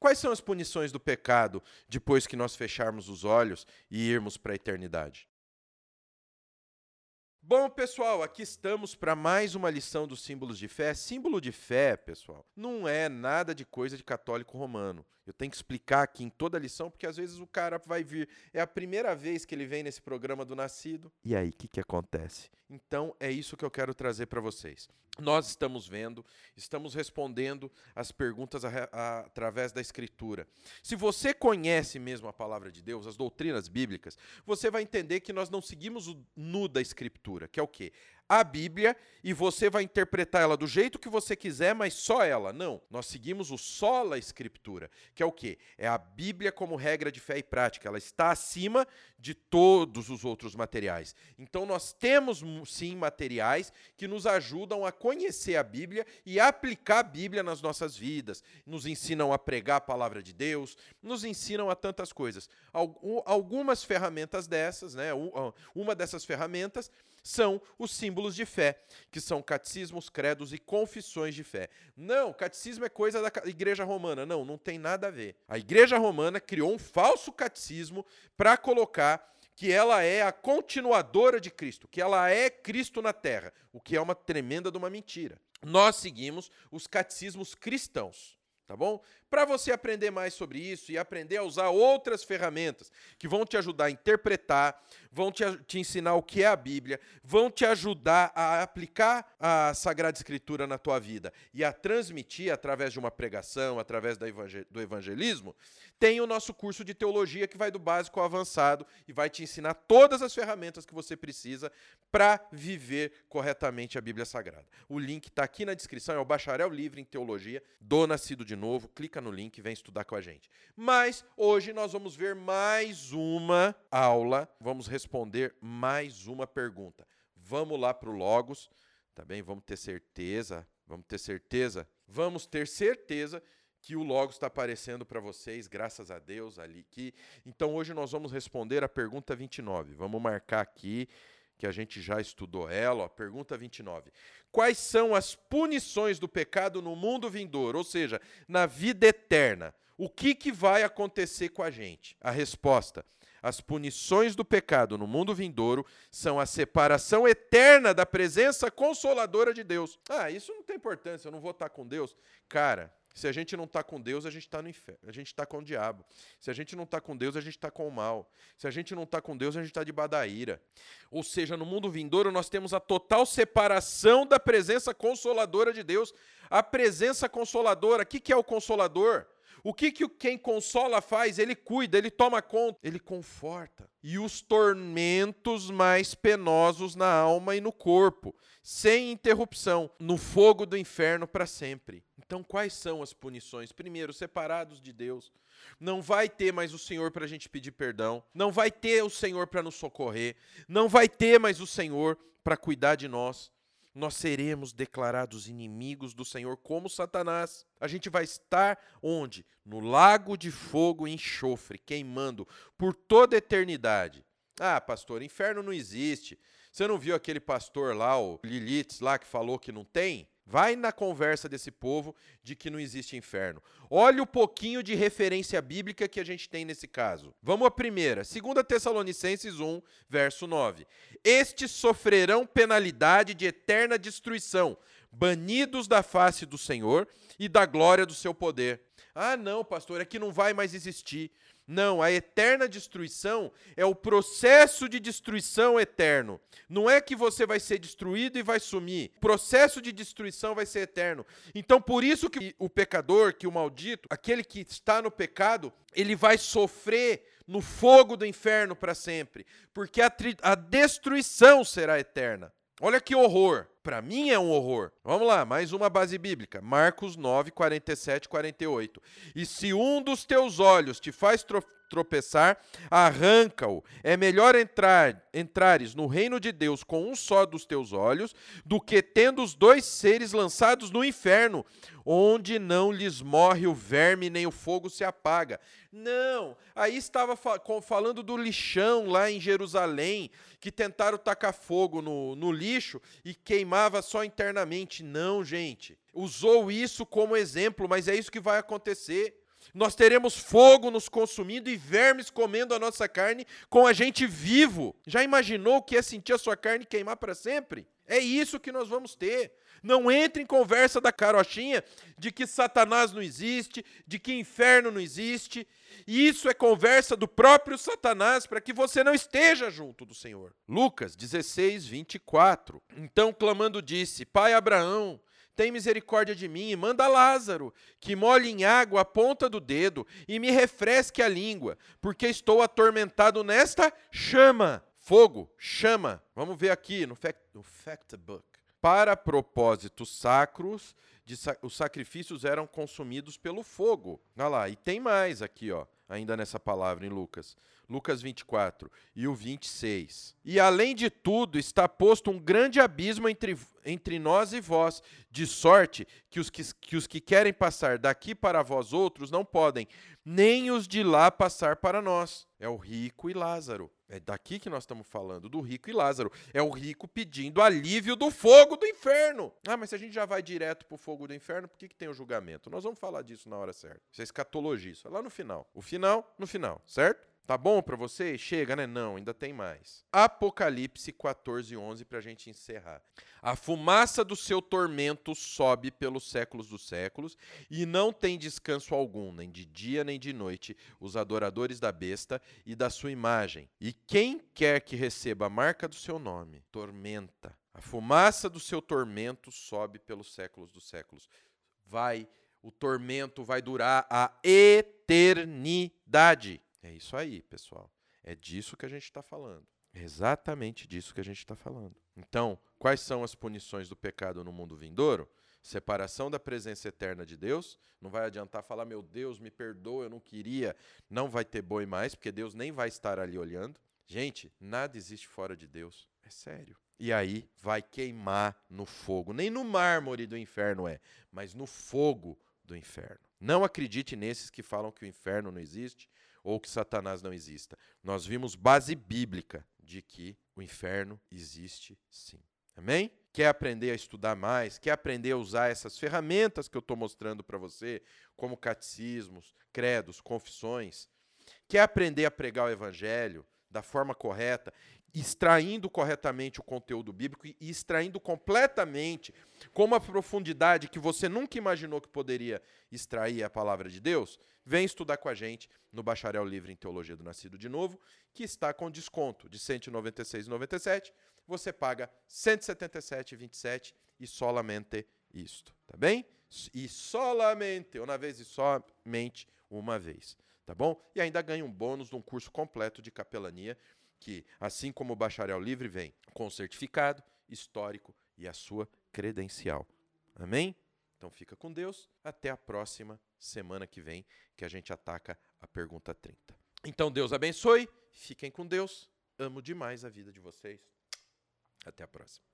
Quais são as punições do pecado depois que nós fecharmos os olhos e irmos para a eternidade? Bom, pessoal, aqui estamos para mais uma lição dos símbolos de fé. Símbolo de fé, pessoal, não é nada de coisa de católico romano. Eu tenho que explicar aqui em toda a lição, porque às vezes o cara vai vir. É a primeira vez que ele vem nesse programa do Nascido. E aí, o que, que acontece? Então, é isso que eu quero trazer para vocês. Nós estamos vendo, estamos respondendo as perguntas a, a, através da Escritura. Se você conhece mesmo a palavra de Deus, as doutrinas bíblicas, você vai entender que nós não seguimos o nu da Escritura, que é o quê? A Bíblia e você vai interpretar ela do jeito que você quiser, mas só ela. Não. Nós seguimos o sola escritura, que é o quê? É a Bíblia como regra de fé e prática. Ela está acima de todos os outros materiais. Então nós temos sim materiais que nos ajudam a conhecer a Bíblia e aplicar a Bíblia nas nossas vidas. Nos ensinam a pregar a palavra de Deus, nos ensinam a tantas coisas. Algumas ferramentas dessas, né? Uma dessas ferramentas são os símbolos de fé, que são catecismos, credos e confissões de fé. Não, catecismo é coisa da igreja romana. Não, não tem nada a ver. A igreja romana criou um falso catecismo para colocar que ela é a continuadora de Cristo, que ela é Cristo na terra, o que é uma tremenda de uma mentira. Nós seguimos os catecismos cristãos tá bom? Para você aprender mais sobre isso e aprender a usar outras ferramentas que vão te ajudar a interpretar, vão te, te ensinar o que é a Bíblia, vão te ajudar a aplicar a Sagrada Escritura na tua vida e a transmitir através de uma pregação, através do evangelismo, tem o nosso curso de teologia que vai do básico ao avançado e vai te ensinar todas as ferramentas que você precisa para viver corretamente a Bíblia Sagrada. O link está aqui na descrição, é o Bacharel Livre em Teologia do Nascido de Novo. Clica no link e vem estudar com a gente. Mas hoje nós vamos ver mais uma aula, vamos responder mais uma pergunta. Vamos lá para o Logos, tá bem? Vamos ter certeza, vamos ter certeza, vamos ter certeza que o Logos está aparecendo para vocês, graças a Deus ali. Que... Então hoje nós vamos responder a pergunta 29. Vamos marcar aqui que a gente já estudou ela, ó, pergunta 29. Quais são as punições do pecado no mundo vindouro, ou seja, na vida eterna? O que, que vai acontecer com a gente? A resposta: as punições do pecado no mundo vindouro são a separação eterna da presença consoladora de Deus. Ah, isso não tem importância, eu não vou estar com Deus. Cara, se a gente não está com Deus, a gente está no inferno. A gente está com o diabo. Se a gente não está com Deus, a gente está com o mal. Se a gente não está com Deus, a gente está de badaíra. Ou seja, no mundo vindouro, nós temos a total separação da presença consoladora de Deus. A presença consoladora, o que, que é o consolador? O que, que quem consola faz? Ele cuida, ele toma conta, ele conforta. E os tormentos mais penosos na alma e no corpo, sem interrupção, no fogo do inferno para sempre. Então, quais são as punições? Primeiro, separados de Deus. Não vai ter mais o Senhor para a gente pedir perdão. Não vai ter o Senhor para nos socorrer. Não vai ter mais o Senhor para cuidar de nós nós seremos declarados inimigos do Senhor como Satanás. A gente vai estar onde? No lago de fogo e enxofre, queimando por toda a eternidade. Ah, pastor, inferno não existe. Você não viu aquele pastor lá, o Lilith, lá que falou que não tem? Vai na conversa desse povo de que não existe inferno. Olha o pouquinho de referência bíblica que a gente tem nesse caso. Vamos à primeira, 2 Tessalonicenses 1, verso 9. Estes sofrerão penalidade de eterna destruição, banidos da face do Senhor e da glória do seu poder. Ah, não, pastor, é que não vai mais existir. Não, a eterna destruição é o processo de destruição eterno. Não é que você vai ser destruído e vai sumir. O processo de destruição vai ser eterno. Então, por isso que o pecador, que o maldito, aquele que está no pecado, ele vai sofrer no fogo do inferno para sempre, porque a, a destruição será eterna. Olha que horror. Para mim é um horror. Vamos lá, mais uma base bíblica. Marcos 9, 47 48. E se um dos teus olhos te faz tropeçar, arranca-o. É melhor entrar, entrares no reino de Deus com um só dos teus olhos, do que tendo os dois seres lançados no inferno, onde não lhes morre o verme nem o fogo se apaga. Não, aí estava falando do lixão lá em Jerusalém, que tentaram tacar fogo no, no lixo e queimava só internamente. Não, gente. Usou isso como exemplo, mas é isso que vai acontecer. Nós teremos fogo nos consumindo e vermes comendo a nossa carne com a gente vivo. Já imaginou o que é sentir a sua carne queimar para sempre? É isso que nós vamos ter. Não entre em conversa da carochinha de que Satanás não existe, de que inferno não existe. Isso é conversa do próprio Satanás para que você não esteja junto do Senhor. Lucas 16, 24. Então, clamando, disse: Pai Abraão, tem misericórdia de mim e manda Lázaro, que molhe em água a ponta do dedo e me refresque a língua, porque estou atormentado nesta chama. Fogo, chama. Vamos ver aqui no fact, no. Para propósitos sacros, os sacrifícios eram consumidos pelo fogo. Olha lá, e tem mais aqui, ó, ainda nessa palavra em Lucas. Lucas 24 e o 26. E além de tudo, está posto um grande abismo entre, entre nós e vós, de sorte que os que, que os que querem passar daqui para vós outros não podem, nem os de lá passar para nós. É o rico e Lázaro. É daqui que nós estamos falando, do rico e Lázaro. É o rico pedindo alívio do fogo do inferno. Ah, mas se a gente já vai direto para o fogo do inferno, por que, que tem o julgamento? Nós vamos falar disso na hora certa. Isso é escatologia, isso é lá no final. O final, no final, certo? Tá bom para você? Chega, né? Não, ainda tem mais. Apocalipse 14, 11 para a gente encerrar. A fumaça do seu tormento sobe pelos séculos dos séculos e não tem descanso algum, nem de dia nem de noite, os adoradores da besta e da sua imagem. E quem quer que receba a marca do seu nome, tormenta. A fumaça do seu tormento sobe pelos séculos dos séculos. Vai, o tormento vai durar a eternidade. É isso aí, pessoal. É disso que a gente está falando. É exatamente disso que a gente está falando. Então, quais são as punições do pecado no mundo vindouro? Separação da presença eterna de Deus. Não vai adiantar falar, meu Deus, me perdoa, eu não queria. Não vai ter boi mais, porque Deus nem vai estar ali olhando. Gente, nada existe fora de Deus. É sério. E aí vai queimar no fogo. Nem no mármore do inferno é, mas no fogo do inferno. Não acredite nesses que falam que o inferno não existe ou que Satanás não exista. Nós vimos base bíblica de que o inferno existe sim. Amém? Quer aprender a estudar mais? Quer aprender a usar essas ferramentas que eu estou mostrando para você, como catecismos, credos, confissões? Quer aprender a pregar o evangelho da forma correta? extraindo corretamente o conteúdo bíblico e extraindo completamente, com uma profundidade que você nunca imaginou que poderia extrair a palavra de Deus, vem estudar com a gente no Bacharel Livre em Teologia do Nascido de Novo, que está com desconto de R$ 196,97. Você paga R$ 177,27 e solamente isto, tá bem? E solamente, uma vez e somente uma vez, tá bom? E ainda ganha um bônus de um curso completo de capelania que, assim como o bacharel livre vem com certificado, histórico e a sua credencial. Amém? Então fica com Deus. Até a próxima semana que vem, que a gente ataca a pergunta 30. Então Deus abençoe. Fiquem com Deus. Amo demais a vida de vocês. Até a próxima.